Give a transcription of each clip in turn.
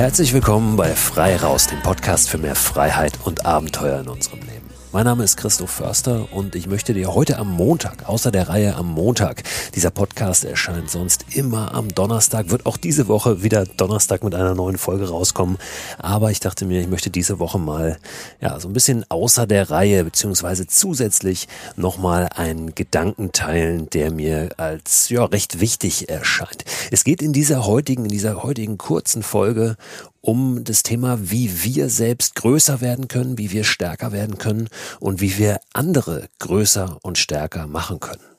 Herzlich willkommen bei Frei Raus, dem Podcast für mehr Freiheit und Abenteuer in unserem Leben. Mein Name ist Christoph Förster und ich möchte dir heute am Montag, außer der Reihe am Montag, dieser Podcast erscheint sonst immer am Donnerstag, wird auch diese Woche wieder Donnerstag mit einer neuen Folge rauskommen. Aber ich dachte mir, ich möchte diese Woche mal, ja, so ein bisschen außer der Reihe, beziehungsweise zusätzlich nochmal einen Gedanken teilen, der mir als, ja, recht wichtig erscheint. Es geht in dieser heutigen, in dieser heutigen kurzen Folge um das Thema, wie wir selbst größer werden können, wie wir stärker werden können und wie wir andere größer und stärker machen können.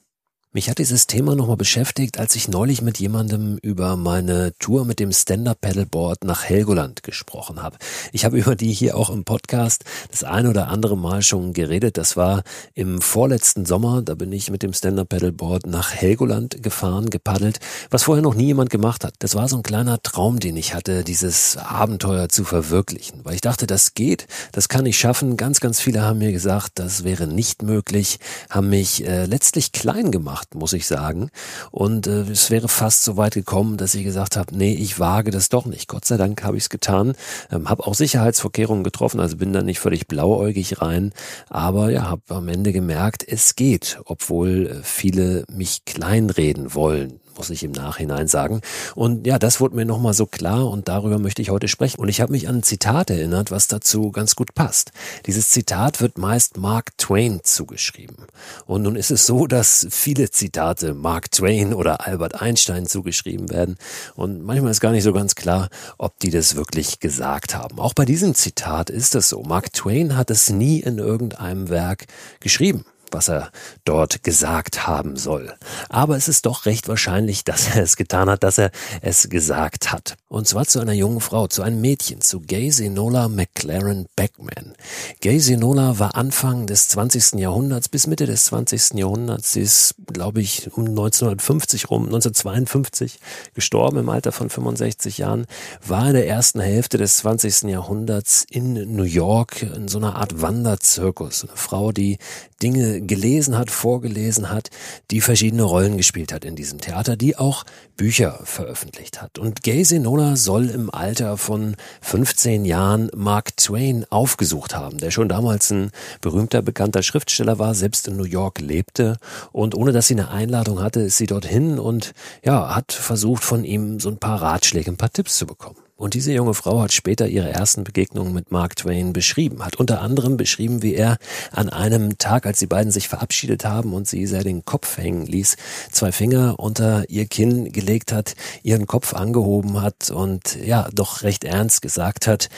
Mich hat dieses Thema nochmal beschäftigt, als ich neulich mit jemandem über meine Tour mit dem Stand-Up-Paddleboard nach Helgoland gesprochen habe. Ich habe über die hier auch im Podcast das ein oder andere Mal schon geredet. Das war im vorletzten Sommer, da bin ich mit dem Stand-Up-Paddleboard nach Helgoland gefahren, gepaddelt, was vorher noch nie jemand gemacht hat. Das war so ein kleiner Traum, den ich hatte, dieses Abenteuer zu verwirklichen, weil ich dachte, das geht, das kann ich schaffen. Ganz, ganz viele haben mir gesagt, das wäre nicht möglich, haben mich äh, letztlich klein gemacht gemacht, muss ich sagen. Und äh, es wäre fast so weit gekommen, dass ich gesagt habe, nee, ich wage das doch nicht. Gott sei Dank habe ich es getan, ähm, habe auch Sicherheitsvorkehrungen getroffen, also bin da nicht völlig blauäugig rein, aber ja, habe am Ende gemerkt, es geht, obwohl äh, viele mich kleinreden wollen muss ich im Nachhinein sagen. Und ja, das wurde mir nochmal so klar und darüber möchte ich heute sprechen. Und ich habe mich an ein Zitat erinnert, was dazu ganz gut passt. Dieses Zitat wird meist Mark Twain zugeschrieben. Und nun ist es so, dass viele Zitate Mark Twain oder Albert Einstein zugeschrieben werden. Und manchmal ist gar nicht so ganz klar, ob die das wirklich gesagt haben. Auch bei diesem Zitat ist es so. Mark Twain hat es nie in irgendeinem Werk geschrieben was er dort gesagt haben soll. Aber es ist doch recht wahrscheinlich, dass er es getan hat, dass er es gesagt hat. Und zwar zu einer jungen Frau, zu einem Mädchen, zu Gay Zenola McLaren Beckman. Gay Zenola war Anfang des 20. Jahrhunderts bis Mitte des 20. Jahrhunderts. Sie ist, glaube ich, um 1950 rum, 1952 gestorben im Alter von 65 Jahren, war in der ersten Hälfte des 20. Jahrhunderts in New York in so einer Art Wanderzirkus. Eine Frau, die Dinge gelesen hat, vorgelesen hat, die verschiedene Rollen gespielt hat in diesem Theater, die auch Bücher veröffentlicht hat. Und Gay Senola soll im Alter von 15 Jahren Mark Twain aufgesucht haben, der schon damals ein berühmter, bekannter Schriftsteller war, selbst in New York lebte. Und ohne dass sie eine Einladung hatte, ist sie dorthin und ja, hat versucht von ihm so ein paar Ratschläge, ein paar Tipps zu bekommen. Und diese junge Frau hat später ihre ersten Begegnungen mit Mark Twain beschrieben, hat unter anderem beschrieben, wie er an einem Tag, als die beiden sich verabschiedet haben und sie sehr den Kopf hängen ließ, zwei Finger unter ihr Kinn gelegt hat, ihren Kopf angehoben hat und ja, doch recht ernst gesagt hat,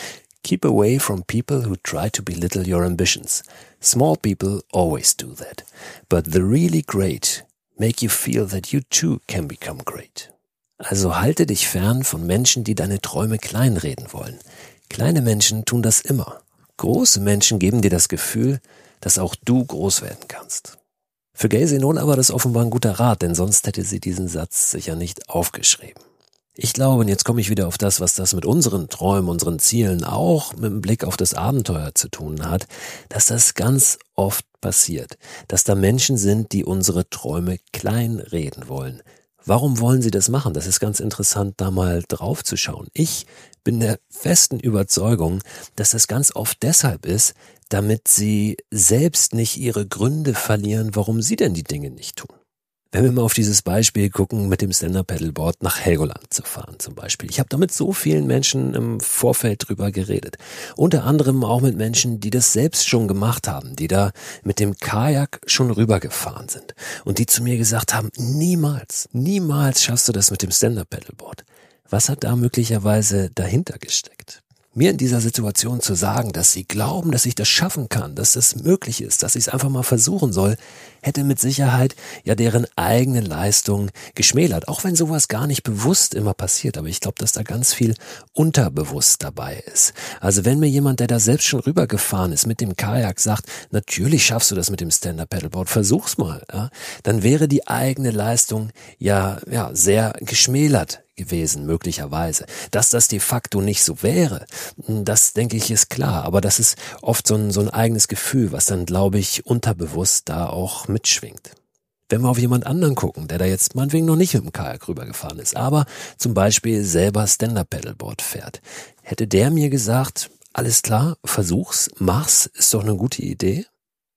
Keep away from people who try to belittle your ambitions. Small people always do that. But the really great make you feel that you too can become great. Also halte dich fern von Menschen, die deine Träume kleinreden wollen. Kleine Menschen tun das immer. Große Menschen geben dir das Gefühl, dass auch du groß werden kannst. Für Gacy nun aber das offenbar ein guter Rat, denn sonst hätte sie diesen Satz sicher nicht aufgeschrieben. Ich glaube, und jetzt komme ich wieder auf das, was das mit unseren Träumen, unseren Zielen auch mit dem Blick auf das Abenteuer zu tun hat, dass das ganz oft passiert, dass da Menschen sind, die unsere Träume kleinreden wollen, Warum wollen sie das machen? Das ist ganz interessant, da mal drauf zu schauen. Ich bin der festen Überzeugung, dass das ganz oft deshalb ist, damit sie selbst nicht ihre Gründe verlieren, warum sie denn die Dinge nicht tun. Wenn wir mal auf dieses Beispiel gucken, mit dem Stand-Up-Paddleboard nach Helgoland zu fahren zum Beispiel. Ich habe da mit so vielen Menschen im Vorfeld drüber geredet. Unter anderem auch mit Menschen, die das selbst schon gemacht haben, die da mit dem Kajak schon rübergefahren sind. Und die zu mir gesagt haben, niemals, niemals schaffst du das mit dem Stand-Up-Paddleboard. Was hat da möglicherweise dahinter gesteckt? mir in dieser Situation zu sagen, dass sie glauben, dass ich das schaffen kann, dass das möglich ist, dass ich es einfach mal versuchen soll, hätte mit Sicherheit ja deren eigene Leistung geschmälert. Auch wenn sowas gar nicht bewusst immer passiert. Aber ich glaube, dass da ganz viel unterbewusst dabei ist. Also wenn mir jemand, der da selbst schon rübergefahren ist mit dem Kajak, sagt, natürlich schaffst du das mit dem Stand-Up-Paddleboard, versuch's mal, ja, dann wäre die eigene Leistung ja, ja, sehr geschmälert gewesen, möglicherweise. Dass das de facto nicht so wäre, das denke ich ist klar. Aber das ist oft so ein, so ein eigenes Gefühl, was dann, glaube ich, unterbewusst da auch mitschwingt. Wenn wir auf jemand anderen gucken, der da jetzt meinetwegen noch nicht mit dem Kajak rübergefahren ist, aber zum Beispiel selber Stand-Up-Paddleboard fährt, hätte der mir gesagt, alles klar, versuch's, mach's, ist doch eine gute Idee?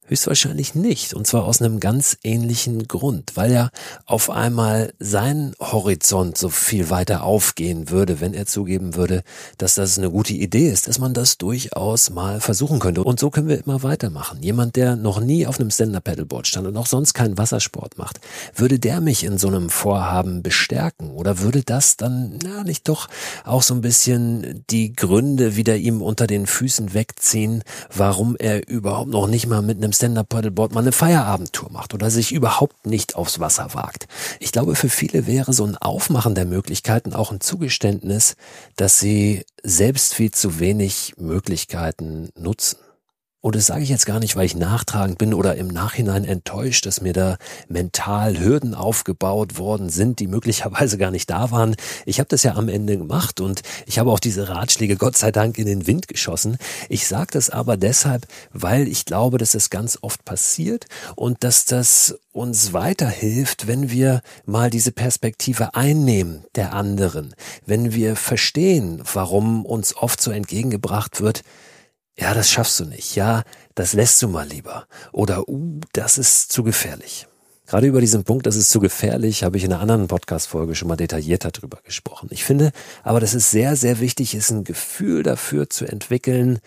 Höchstwahrscheinlich nicht. Und zwar aus einem ganz ähnlichen Grund, weil ja auf einmal sein Horizont so viel weiter aufgehen würde, wenn er zugeben würde, dass das eine gute Idee ist, dass man das durchaus mal versuchen könnte. Und so können wir immer weitermachen. Jemand, der noch nie auf einem Stand-Up-Paddleboard stand und auch sonst keinen Wassersport macht, würde der mich in so einem Vorhaben bestärken? Oder würde das dann, na, nicht doch auch so ein bisschen die Gründe wieder ihm unter den Füßen wegziehen, warum er überhaupt noch nicht mal mit einem Stand-Up-Paddleboard mal eine Feierabendtour macht oder sich überhaupt nicht aufs Wasser wagt. Ich glaube, für viele wäre so ein Aufmachen der Möglichkeiten auch ein Zugeständnis, dass sie selbst viel zu wenig Möglichkeiten nutzen. Und das sage ich jetzt gar nicht, weil ich nachtragend bin oder im Nachhinein enttäuscht, dass mir da mental Hürden aufgebaut worden sind, die möglicherweise gar nicht da waren. Ich habe das ja am Ende gemacht und ich habe auch diese Ratschläge Gott sei Dank in den Wind geschossen. Ich sage das aber deshalb, weil ich glaube, dass das ganz oft passiert und dass das uns weiterhilft, wenn wir mal diese Perspektive einnehmen der anderen, wenn wir verstehen, warum uns oft so entgegengebracht wird, ja, das schaffst du nicht, ja, das lässt du mal lieber oder uh, das ist zu gefährlich. Gerade über diesen Punkt, das ist zu gefährlich, habe ich in einer anderen Podcast-Folge schon mal detaillierter drüber gesprochen. Ich finde aber, dass es sehr, sehr wichtig ist, ein Gefühl dafür zu entwickeln,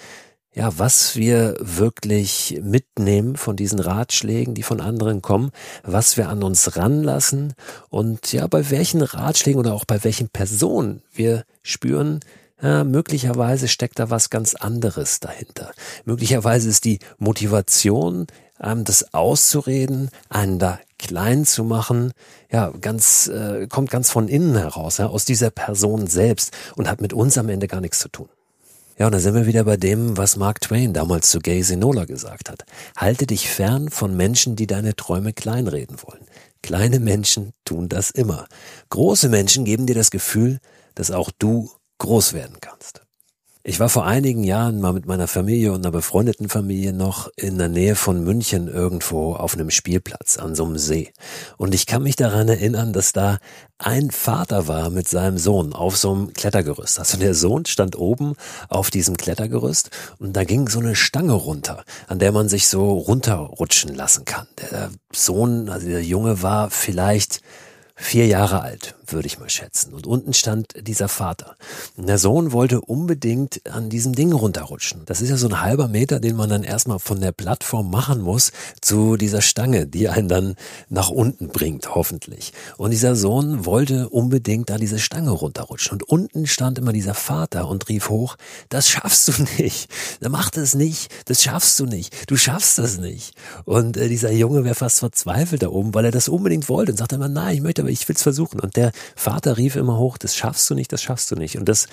ja, was wir wirklich mitnehmen von diesen Ratschlägen, die von anderen kommen, was wir an uns ranlassen und ja, bei welchen Ratschlägen oder auch bei welchen Personen wir spüren, ja, möglicherweise steckt da was ganz anderes dahinter. Möglicherweise ist die Motivation, ähm, das auszureden, einen da klein zu machen, ja, ganz, äh, kommt ganz von innen heraus, ja, aus dieser Person selbst und hat mit uns am Ende gar nichts zu tun. Ja, und da sind wir wieder bei dem, was Mark Twain damals zu Gay Sinola gesagt hat. Halte dich fern von Menschen, die deine Träume kleinreden wollen. Kleine Menschen tun das immer. Große Menschen geben dir das Gefühl, dass auch du groß werden kannst. Ich war vor einigen Jahren mal mit meiner Familie und einer befreundeten Familie noch in der Nähe von München irgendwo auf einem Spielplatz an so einem See. Und ich kann mich daran erinnern, dass da ein Vater war mit seinem Sohn auf so einem Klettergerüst. Also der Sohn stand oben auf diesem Klettergerüst und da ging so eine Stange runter, an der man sich so runterrutschen lassen kann. Der Sohn, also der Junge war vielleicht vier Jahre alt, würde ich mal schätzen. Und unten stand dieser Vater. Und der Sohn wollte unbedingt an diesem Ding runterrutschen. Das ist ja so ein halber Meter, den man dann erstmal von der Plattform machen muss zu dieser Stange, die einen dann nach unten bringt, hoffentlich. Und dieser Sohn wollte unbedingt da diese Stange runterrutschen. Und unten stand immer dieser Vater und rief hoch, das schaffst du nicht. Mach das nicht. Das schaffst du nicht. Du schaffst das nicht. Und äh, dieser Junge wäre fast verzweifelt da oben, weil er das unbedingt wollte und sagte immer, nein, ich möchte aber ich will's versuchen. Und der Vater rief immer hoch, das schaffst du nicht, das schaffst du nicht. Und das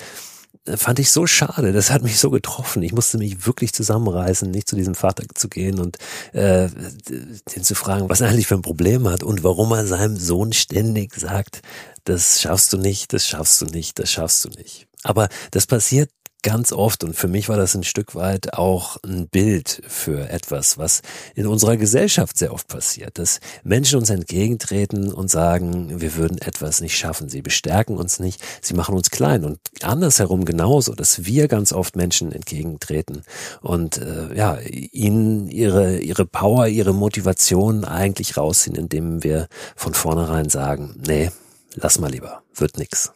äh, fand ich so schade, das hat mich so getroffen. Ich musste mich wirklich zusammenreißen, nicht zu diesem Vater zu gehen und äh, den zu fragen, was er eigentlich für ein Problem hat und warum er seinem Sohn ständig sagt, das schaffst du nicht, das schaffst du nicht, das schaffst du nicht. Aber das passiert ganz oft und für mich war das ein Stück weit auch ein Bild für etwas, was in unserer Gesellschaft sehr oft passiert, dass Menschen uns entgegentreten und sagen, wir würden etwas nicht schaffen, sie bestärken uns nicht, sie machen uns klein und andersherum genauso, dass wir ganz oft Menschen entgegentreten und äh, ja, ihnen ihre ihre Power, ihre Motivation eigentlich rausziehen, indem wir von vornherein sagen, nee, lass mal lieber, wird nix.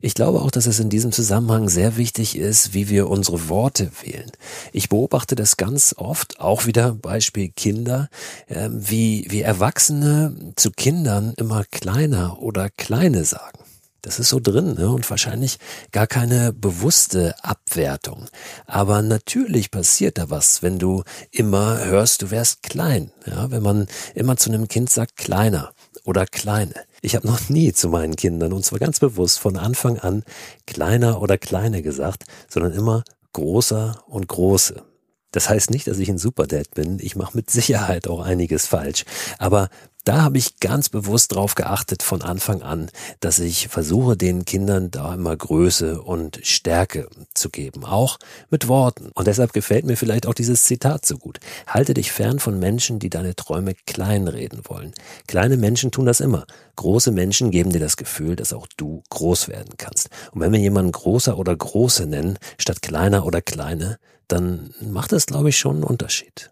Ich glaube auch, dass es in diesem Zusammenhang sehr wichtig ist, wie wir unsere Worte wählen. Ich beobachte das ganz oft, auch wieder Beispiel Kinder, äh, wie, wie Erwachsene zu Kindern immer kleiner oder kleine sagen. Das ist so drin ne? und wahrscheinlich gar keine bewusste Abwertung. Aber natürlich passiert da was, wenn du immer hörst, du wärst klein. Ja? Wenn man immer zu einem Kind sagt, kleiner oder kleine. Ich habe noch nie zu meinen Kindern, und zwar ganz bewusst von Anfang an, kleiner oder kleine gesagt, sondern immer großer und große. Das heißt nicht, dass ich ein Superdad bin. Ich mache mit Sicherheit auch einiges falsch. Aber Da habe ich ganz bewusst drauf geachtet von Anfang an, dass ich versuche, den Kindern da immer Größe und Stärke zu geben, auch mit Worten. Und deshalb gefällt mir vielleicht auch dieses Zitat so gut. Halte dich fern von Menschen, die deine Träume kleinreden wollen. Kleine Menschen tun das immer. Große Menschen geben dir das Gefühl, dass auch du groß werden kannst. Und wenn wir jemanden großer oder große nennen, statt kleiner oder kleine, dann macht das, glaube ich, schon einen Unterschied.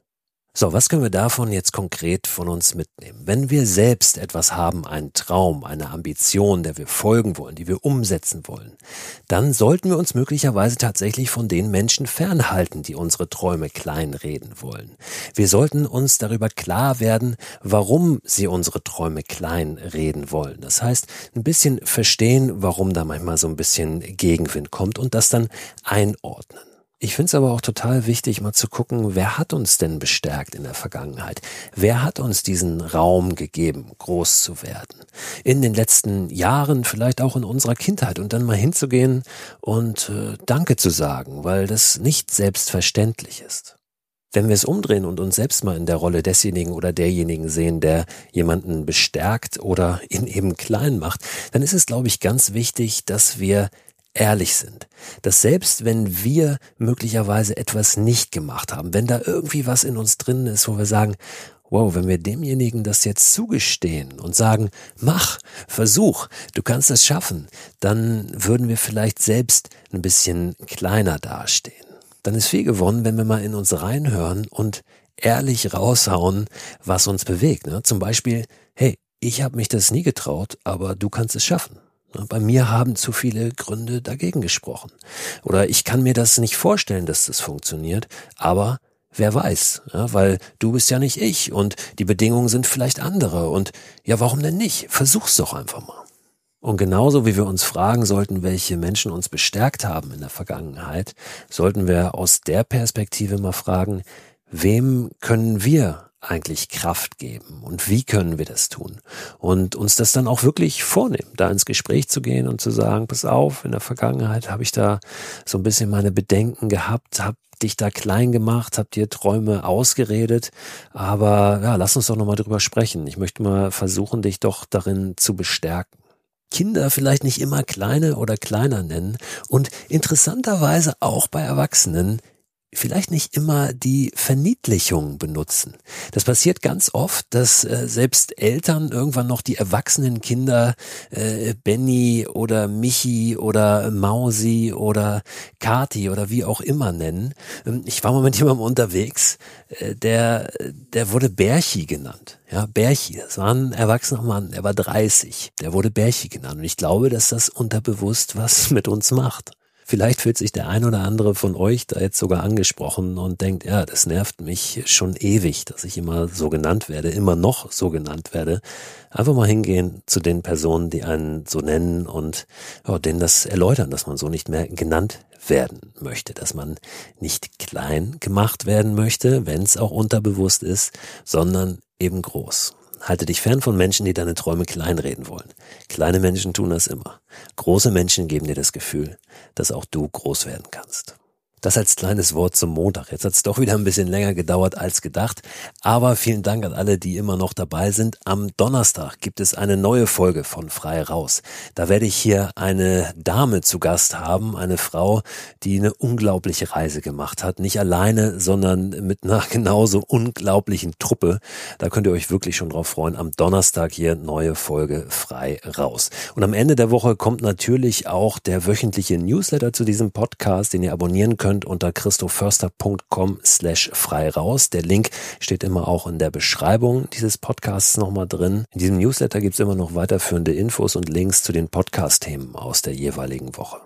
So, was können wir davon jetzt konkret von uns mitnehmen? Wenn wir selbst etwas haben, einen Traum, eine Ambition, der wir folgen wollen, die wir umsetzen wollen, dann sollten wir uns möglicherweise tatsächlich von den Menschen fernhalten, die unsere Träume kleinreden wollen. Wir sollten uns darüber klar werden, warum sie unsere Träume kleinreden wollen. Das heißt, ein bisschen verstehen, warum da manchmal so ein bisschen Gegenwind kommt und das dann einordnen. Ich finde es aber auch total wichtig, mal zu gucken, wer hat uns denn bestärkt in der Vergangenheit? Wer hat uns diesen Raum gegeben, groß zu werden? In den letzten Jahren, vielleicht auch in unserer Kindheit und dann mal hinzugehen und äh, Danke zu sagen, weil das nicht selbstverständlich ist. Wenn wir es umdrehen und uns selbst mal in der Rolle desjenigen oder derjenigen sehen, der jemanden bestärkt oder ihn eben klein macht, dann ist es, glaube ich, ganz wichtig, dass wir ehrlich sind, dass selbst wenn wir möglicherweise etwas nicht gemacht haben, wenn da irgendwie was in uns drin ist, wo wir sagen, wow, wenn wir demjenigen das jetzt zugestehen und sagen, mach, versuch, du kannst es schaffen, dann würden wir vielleicht selbst ein bisschen kleiner dastehen. Dann ist viel gewonnen, wenn wir mal in uns reinhören und ehrlich raushauen, was uns bewegt. Ne? Zum Beispiel, hey, ich habe mich das nie getraut, aber du kannst es schaffen. Bei mir haben zu viele Gründe dagegen gesprochen. Oder ich kann mir das nicht vorstellen, dass das funktioniert, aber wer weiß, ja, weil du bist ja nicht ich und die Bedingungen sind vielleicht andere und ja, warum denn nicht? Versuch's doch einfach mal. Und genauso wie wir uns fragen sollten, welche Menschen uns bestärkt haben in der Vergangenheit, sollten wir aus der Perspektive mal fragen, wem können wir eigentlich Kraft geben und wie können wir das tun? Und uns das dann auch wirklich vornehmen, da ins Gespräch zu gehen und zu sagen, pass auf, in der Vergangenheit habe ich da so ein bisschen meine Bedenken gehabt, habe dich da klein gemacht, hab dir Träume ausgeredet, aber ja, lass uns doch nochmal drüber sprechen. Ich möchte mal versuchen, dich doch darin zu bestärken. Kinder vielleicht nicht immer kleine oder kleiner nennen und interessanterweise auch bei Erwachsenen vielleicht nicht immer die Verniedlichung benutzen. Das passiert ganz oft, dass äh, selbst Eltern irgendwann noch die erwachsenen Kinder äh, Benny oder Michi oder Mausi oder Kati oder wie auch immer nennen. Ähm, ich war mal mit jemandem unterwegs, äh, der, der wurde Berchi genannt. Ja, Berchi, das war ein erwachsener Mann, er war 30, der wurde Berchi genannt. Und ich glaube, dass das unterbewusst was mit uns macht. Vielleicht fühlt sich der ein oder andere von euch da jetzt sogar angesprochen und denkt, ja, das nervt mich schon ewig, dass ich immer so genannt werde, immer noch so genannt werde. Einfach mal hingehen zu den Personen, die einen so nennen und ja, denen das erläutern, dass man so nicht mehr genannt werden möchte, dass man nicht klein gemacht werden möchte, wenn es auch unterbewusst ist, sondern eben groß. Halte dich fern von Menschen, die deine Träume kleinreden wollen. Kleine Menschen tun das immer. Große Menschen geben dir das Gefühl, dass auch du groß werden kannst. Das als kleines Wort zum Montag. Jetzt hat es doch wieder ein bisschen länger gedauert als gedacht. Aber vielen Dank an alle, die immer noch dabei sind. Am Donnerstag gibt es eine neue Folge von Frei Raus. Da werde ich hier eine Dame zu Gast haben, eine Frau, die eine unglaubliche Reise gemacht hat. Nicht alleine, sondern mit einer genauso unglaublichen Truppe. Da könnt ihr euch wirklich schon drauf freuen. Am Donnerstag hier neue Folge Frei Raus. Und am Ende der Woche kommt natürlich auch der wöchentliche Newsletter zu diesem Podcast, den ihr abonnieren könnt könnt unter christoförster.com slash frei raus. Der Link steht immer auch in der Beschreibung dieses Podcasts nochmal drin. In diesem Newsletter gibt es immer noch weiterführende Infos und Links zu den Podcast-Themen aus der jeweiligen Woche.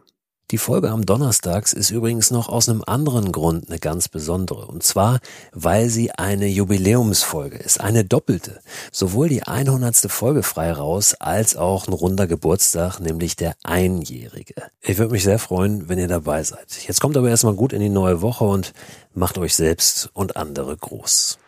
Die Folge am Donnerstags ist übrigens noch aus einem anderen Grund eine ganz besondere. Und zwar, weil sie eine Jubiläumsfolge ist, eine doppelte. Sowohl die 100. Folge frei raus, als auch ein runder Geburtstag, nämlich der Einjährige. Ich würde mich sehr freuen, wenn ihr dabei seid. Jetzt kommt aber erstmal gut in die neue Woche und macht euch selbst und andere groß.